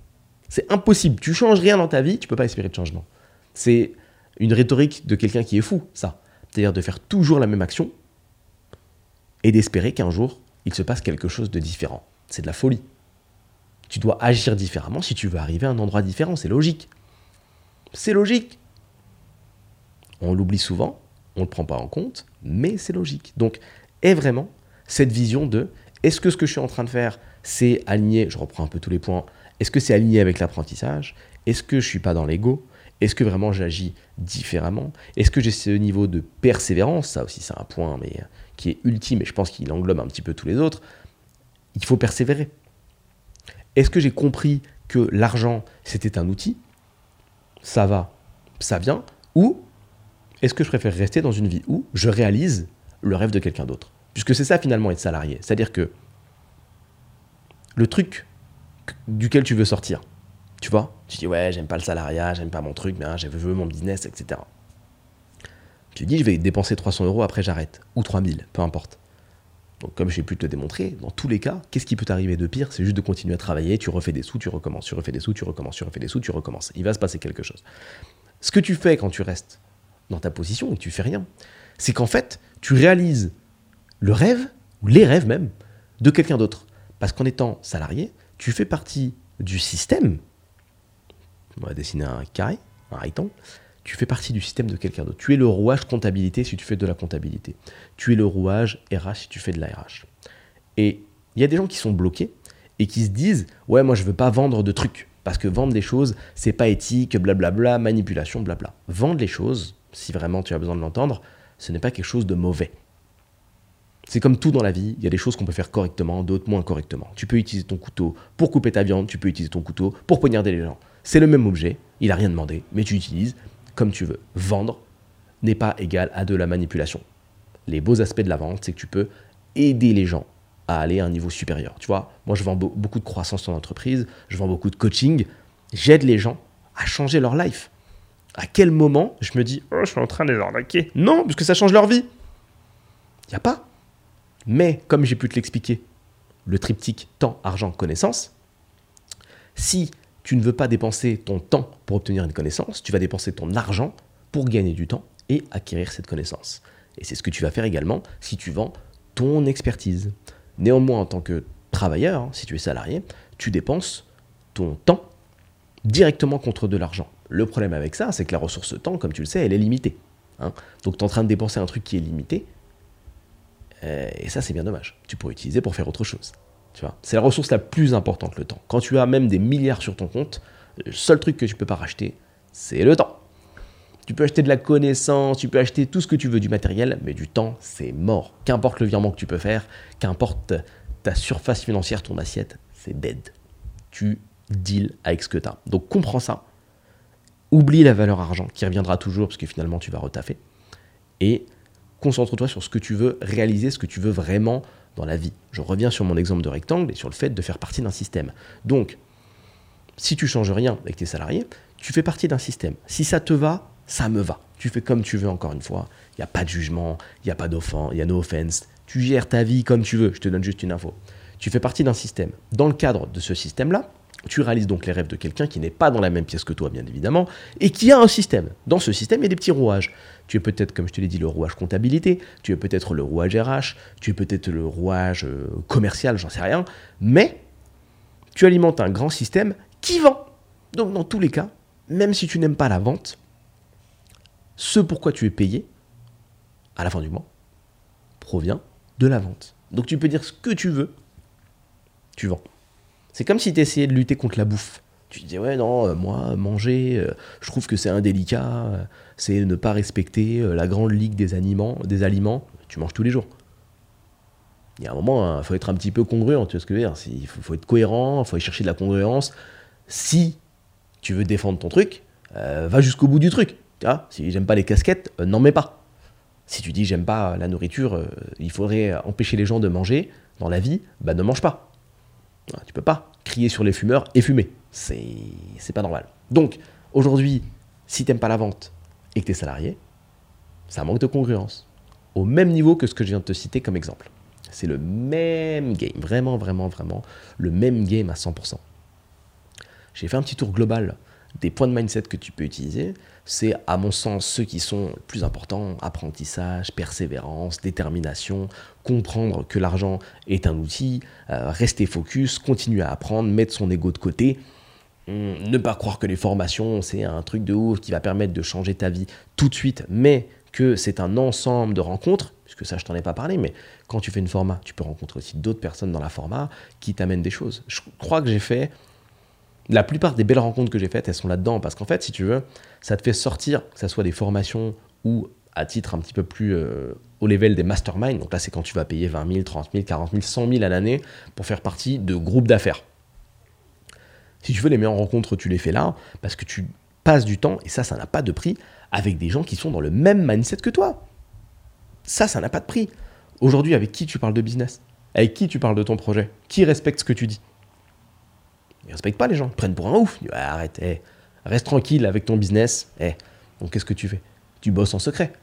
Speaker 1: C'est impossible. Tu changes rien dans ta vie, tu peux pas espérer de changement. C'est une rhétorique de quelqu'un qui est fou, ça. C'est-à-dire de faire toujours la même action et d'espérer qu'un jour, il se passe quelque chose de différent. C'est de la folie. Tu dois agir différemment si tu veux arriver à un endroit différent. C'est logique. C'est logique. On l'oublie souvent, on ne le prend pas en compte, mais c'est logique. Donc, est vraiment cette vision de est-ce que ce que je suis en train de faire, c'est aligné, je reprends un peu tous les points, est-ce que c'est aligné avec l'apprentissage Est-ce que je ne suis pas dans l'ego Est-ce que vraiment j'agis différemment Est-ce que j'ai ce niveau de persévérance Ça aussi, c'est un point mais, qui est ultime et je pense qu'il englobe un petit peu tous les autres. Il faut persévérer. Est-ce que j'ai compris que l'argent, c'était un outil? Ça va, ça vient. Ou est-ce que je préfère rester dans une vie où je réalise le rêve de quelqu'un d'autre? Puisque c'est ça finalement être salarié. C'est-à-dire que le truc duquel tu veux sortir, tu vois, tu dis ouais, j'aime pas le salariat, j'aime pas mon truc, mais je veux mon business, etc. Tu dis je vais dépenser 300 euros, après j'arrête. Ou 3000, peu importe. Donc comme j'ai pu te le démontrer, dans tous les cas, qu'est-ce qui peut t'arriver de pire? C'est juste de continuer à travailler, tu refais des sous, tu recommences, tu refais des sous, tu recommences, tu refais des sous, tu recommences. Il va se passer quelque chose. Ce que tu fais quand tu restes dans ta position et tu fais rien, c'est qu'en fait, tu réalises le rêve, ou les rêves même, de quelqu'un d'autre. Parce qu'en étant salarié, tu fais partie du système. On va dessiner un carré, un rectangle. Tu fais partie du système de quelqu'un d'autre. Tu es le rouage comptabilité si tu fais de la comptabilité. Tu es le rouage RH si tu fais de la RH. Et il y a des gens qui sont bloqués et qui se disent Ouais, moi je veux pas vendre de trucs. Parce que vendre des choses, c'est pas éthique, blablabla, manipulation, blabla. Vendre les choses, si vraiment tu as besoin de l'entendre, ce n'est pas quelque chose de mauvais. C'est comme tout dans la vie, il y a des choses qu'on peut faire correctement, d'autres moins correctement. Tu peux utiliser ton couteau pour couper ta viande, tu peux utiliser ton couteau pour poignarder les gens. C'est le même objet, il n'a rien demandé, mais tu utilises comme tu veux. Vendre n'est pas égal à de la manipulation. Les beaux aspects de la vente, c'est que tu peux aider les gens à aller à un niveau supérieur. Tu vois, moi je vends beaucoup de croissance en entreprise, je vends beaucoup de coaching, j'aide les gens à changer leur life. À quel moment je me dis, oh, je suis en train de les arnaquer? Non, parce que ça change leur vie. Il n'y a pas. Mais comme j'ai pu te l'expliquer, le triptyque temps, argent, connaissance, si tu ne veux pas dépenser ton temps pour obtenir une connaissance, tu vas dépenser ton argent pour gagner du temps et acquérir cette connaissance. Et c'est ce que tu vas faire également si tu vends ton expertise. Néanmoins, en tant que travailleur, hein, si tu es salarié, tu dépenses ton temps directement contre de l'argent. Le problème avec ça, c'est que la ressource temps, comme tu le sais, elle est limitée. Hein. Donc tu es en train de dépenser un truc qui est limité, euh, et ça, c'est bien dommage. Tu pourrais utiliser pour faire autre chose. Tu vois, c'est la ressource la plus importante, le temps. Quand tu as même des milliards sur ton compte, le seul truc que tu peux pas racheter, c'est le temps. Tu peux acheter de la connaissance, tu peux acheter tout ce que tu veux du matériel, mais du temps, c'est mort. Qu'importe le virement que tu peux faire, qu'importe ta surface financière, ton assiette, c'est dead. Tu deals avec ce que tu as. Donc comprends ça. Oublie la valeur argent qui reviendra toujours parce que finalement tu vas retaffer. Et concentre-toi sur ce que tu veux réaliser, ce que tu veux vraiment dans la vie. Je reviens sur mon exemple de rectangle et sur le fait de faire partie d'un système. Donc, si tu changes rien avec tes salariés, tu fais partie d'un système. Si ça te va, ça me va. Tu fais comme tu veux encore une fois. Il n'y a pas de jugement, il n'y a pas d'offense, il y a no offense. Tu gères ta vie comme tu veux. Je te donne juste une info. Tu fais partie d'un système. Dans le cadre de ce système-là, tu réalises donc les rêves de quelqu'un qui n'est pas dans la même pièce que toi, bien évidemment, et qui a un système. Dans ce système, il y a des petits rouages. Tu es peut-être, comme je te l'ai dit, le rouage comptabilité, tu es peut-être le rouage RH, tu es peut-être le rouage euh, commercial, j'en sais rien, mais tu alimentes un grand système qui vend. Donc dans tous les cas, même si tu n'aimes pas la vente, ce pourquoi tu es payé à la fin du mois provient de la vente. Donc tu peux dire ce que tu veux, tu vends. C'est comme si tu essayais de lutter contre la bouffe. Tu disais, ouais, non, euh, moi, manger, euh, je trouve que c'est indélicat, euh, c'est ne pas respecter la grande ligue des aliments, des aliments. Tu manges tous les jours. Il y a un moment, il hein, faut être un petit peu congruent, tu vois ce que je veux dire Il faut, être cohérent, il faut aller chercher de la congruence. Si tu veux défendre ton truc, va jusqu'au bout du truc. Si j'aime pas les casquettes, n'en mets pas. Si tu dis j'aime pas la nourriture, il faudrait empêcher les gens de manger dans la vie, bah ne mange pas. Ah, tu peux pas crier sur les fumeurs et fumer. C'est pas normal. Donc, aujourd'hui, si t'aimes pas la vente et que tu es salarié, ça manque de congruence. Au même niveau que ce que je viens de te citer comme exemple. C'est le même game, vraiment, vraiment, vraiment, le même game à 100%. J'ai fait un petit tour global des points de mindset que tu peux utiliser, c'est à mon sens ceux qui sont les plus importants, apprentissage, persévérance, détermination, comprendre que l'argent est un outil, euh, rester focus, continuer à apprendre, mettre son ego de côté, hum, ne pas croire que les formations c'est un truc de ouf qui va permettre de changer ta vie tout de suite, mais que c'est un ensemble de rencontres, puisque ça je t'en ai pas parlé, mais quand tu fais une format, tu peux rencontrer aussi d'autres personnes dans la format qui t'amènent des choses. Je crois que j'ai fait la plupart des belles rencontres que j'ai faites, elles sont là-dedans. Parce qu'en fait, si tu veux, ça te fait sortir, que ce soit des formations ou à titre un petit peu plus euh, au level des masterminds. Donc là, c'est quand tu vas payer 20 000, 30 000, 40 000, 100 000 à l'année pour faire partie de groupes d'affaires. Si tu veux les meilleures rencontres, tu les fais là parce que tu passes du temps, et ça, ça n'a pas de prix, avec des gens qui sont dans le même mindset que toi. Ça, ça n'a pas de prix. Aujourd'hui, avec qui tu parles de business? Avec qui tu parles de ton projet? Qui respecte ce que tu dis? Ils respectent pas les gens, ils prennent pour un ouf. arrête, reste tranquille avec ton business. donc qu'est-ce que tu fais? Tu bosses en secret.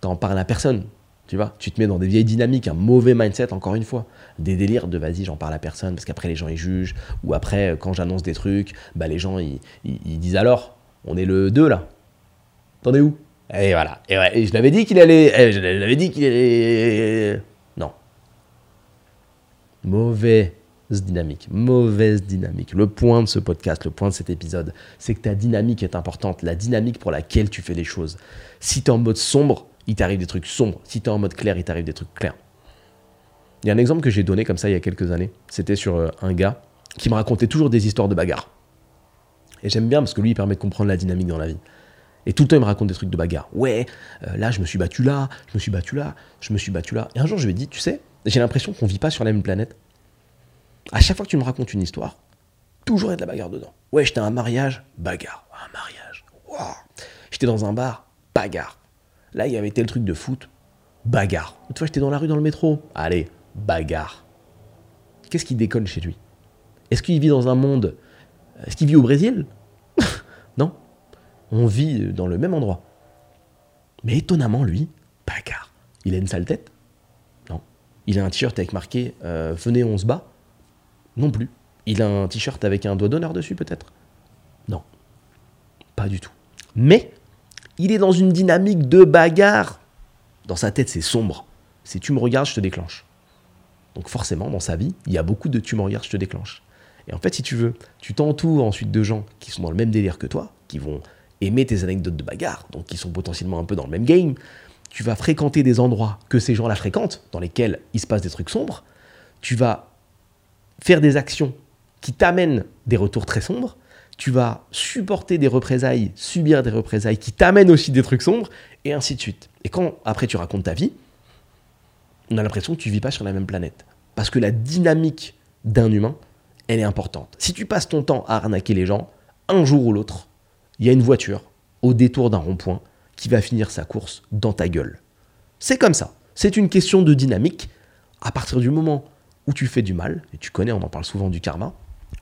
Speaker 1: T'en parles à personne. Tu vois, tu te mets dans des vieilles dynamiques, un mauvais mindset, encore une fois. Des délires de vas-y, j'en parle à personne, parce qu'après les gens ils jugent. Ou après, quand j'annonce des trucs, bah, les gens ils, disent alors, on est le 2 là. T'en es où? Et voilà. Et, je l'avais dit qu'il allait. je l'avais dit qu'il allait. Non. Mauvais dynamique, mauvaise dynamique. Le point de ce podcast, le point de cet épisode, c'est que ta dynamique est importante, la dynamique pour laquelle tu fais les choses. Si tu es en mode sombre, il t'arrive des trucs sombres. Si tu es en mode clair, il t'arrive des trucs clairs. Il y a un exemple que j'ai donné comme ça il y a quelques années. C'était sur euh, un gars qui me racontait toujours des histoires de bagarre. Et j'aime bien parce que lui, il permet de comprendre la dynamique dans la vie. Et tout le temps, il me raconte des trucs de bagarre. Ouais, euh, là, je me suis battu là, je me suis battu là, je me suis battu là. Et un jour, je lui ai dit, tu sais, j'ai l'impression qu'on vit pas sur la même planète à chaque fois que tu me racontes une histoire, toujours il y a de la bagarre dedans. Ouais, j'étais à un mariage, bagarre. Un mariage. Wow. J'étais dans un bar, bagarre. Là, il y avait tel truc de foot, bagarre. Une fois, j'étais dans la rue, dans le métro. Allez, bagarre. Qu'est-ce qui déconne chez lui? Est-ce qu'il vit dans un monde. Est-ce qu'il vit au Brésil? Non. On vit dans le même endroit. Mais étonnamment, lui, bagarre. Il a une sale tête? Non. Il a un t-shirt avec marqué euh, Venez, on se bat non plus. Il a un t-shirt avec un doigt d'honneur dessus peut-être? Non. Pas du tout. Mais il est dans une dynamique de bagarre. Dans sa tête, c'est sombre. C'est tu me regardes, je te déclenche. Donc forcément, dans sa vie, il y a beaucoup de tu me regardes, je te déclenche. Et en fait, si tu veux, tu t'entoures ensuite de gens qui sont dans le même délire que toi, qui vont aimer tes anecdotes de bagarre, donc qui sont potentiellement un peu dans le même game. Tu vas fréquenter des endroits que ces gens-là fréquentent, dans lesquels il se passe des trucs sombres. Tu vas faire des actions qui t'amènent des retours très sombres, tu vas supporter des représailles, subir des représailles qui t'amènent aussi des trucs sombres, et ainsi de suite. Et quand après tu racontes ta vie, on a l'impression que tu vis pas sur la même planète. Parce que la dynamique d'un humain, elle est importante. Si tu passes ton temps à arnaquer les gens, un jour ou l'autre, il y a une voiture au détour d'un rond-point qui va finir sa course dans ta gueule. C'est comme ça. C'est une question de dynamique. À partir du moment où tu fais du mal, et tu connais, on en parle souvent du karma,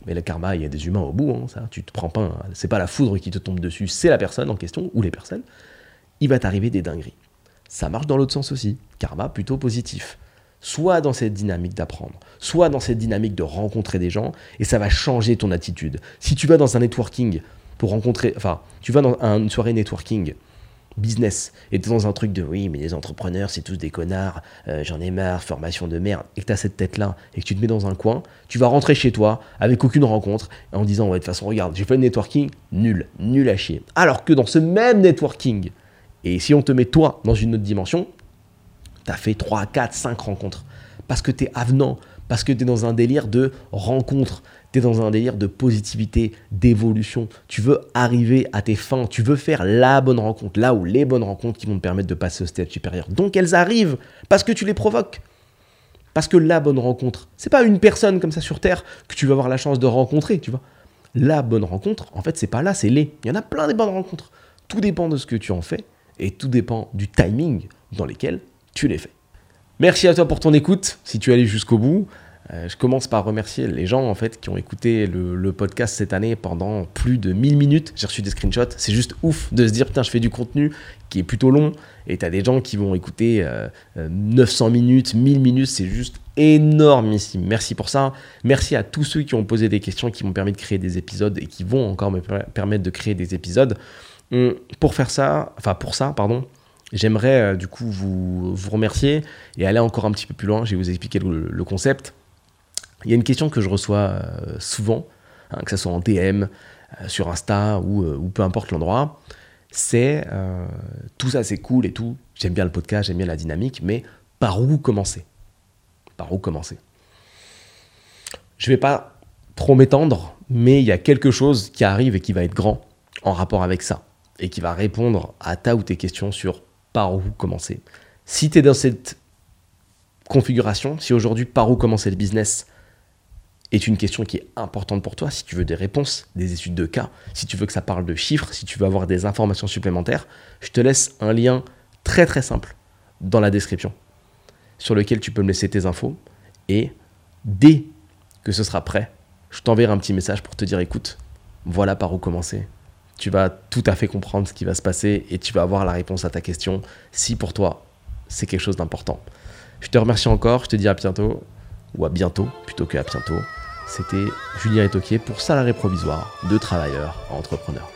Speaker 1: mais le karma, il y a des humains au bout, hein, ça, tu te prends pas, c'est pas la foudre qui te tombe dessus, c'est la personne en question, ou les personnes, il va t'arriver des dingueries. Ça marche dans l'autre sens aussi, karma plutôt positif. soit dans cette dynamique d'apprendre, soit dans cette dynamique de rencontrer des gens, et ça va changer ton attitude. Si tu vas dans un networking pour rencontrer, enfin, tu vas dans une soirée networking business. Et tu es dans un truc de oui, mais les entrepreneurs, c'est tous des connards, euh, j'en ai marre, formation de merde, et que tu as cette tête-là et que tu te mets dans un coin, tu vas rentrer chez toi avec aucune rencontre en disant ouais, de toute façon, regarde, j'ai fait le networking, nul, nul à chier. Alors que dans ce même networking, et si on te met toi dans une autre dimension, tu as fait 3, 4, 5 rencontres. Parce que tu es avenant, parce que tu es dans un délire de rencontre, tu es dans un délire de positivité, d'évolution. Tu veux arriver à tes fins, tu veux faire la bonne rencontre, là où les bonnes rencontres qui vont te permettre de passer au step supérieur. Donc elles arrivent parce que tu les provoques. Parce que la bonne rencontre, c'est pas une personne comme ça sur Terre que tu vas avoir la chance de rencontrer, tu vois. La bonne rencontre, en fait, c'est pas là, c'est les. Il y en a plein des bonnes rencontres. Tout dépend de ce que tu en fais et tout dépend du timing dans lequel tu les fais. Merci à toi pour ton écoute, si tu es allé jusqu'au bout. Euh, je commence par remercier les gens en fait qui ont écouté le, podcast cette année pendant plus de 1000 minutes. J'ai reçu des screenshots. C'est juste ouf de se dire putain je fais du contenu qui est plutôt long et t'as des gens qui vont écouter 900 euh, euh, minutes, 1000 minutes. C'est juste énormissime. Merci pour ça. Merci à tous ceux qui ont posé des questions qui m'ont permis de créer des épisodes et qui vont encore me permettre de créer des épisodes. Pour faire ça, enfin pour ça, pardon, J'aimerais euh, du coup vous, vous, remercier et aller encore un petit peu plus loin. Je vais vous expliquer le, concept. Il y a une question que je reçois euh, souvent, hein, que ce soit en DM, euh, sur Insta ou, peu importe l'endroit. C'est tout ça, c'est cool et tout. J'aime bien le podcast, j'aime bien la dynamique, mais par où commencer? Par où commencer? Je vais pas trop m'étendre, mais il y a quelque chose qui arrive et qui va être grand en rapport avec ça et qui va répondre à ta ou tes questions sur par où commencer. Si tu es dans cette configuration, si aujourd'hui par où commencer le business est une question qui est importante pour toi, si tu veux des réponses, des études de cas, si tu veux que ça parle de chiffres, si tu veux avoir des informations supplémentaires, je te laisse un lien très très simple dans la description sur lequel tu peux me laisser tes infos et dès que ce sera prêt, je t'enverrai un petit message pour te dire écoute, voilà par où commencer tu vas tout à fait comprendre ce qui va se passer et tu vas avoir la réponse à ta question si pour toi c'est quelque chose d'important. Je te remercie encore, je te dis à bientôt, ou à bientôt plutôt qu'à bientôt. C'était Julien Etoquier pour Salarié Provisoire de travailleurs à entrepreneurs.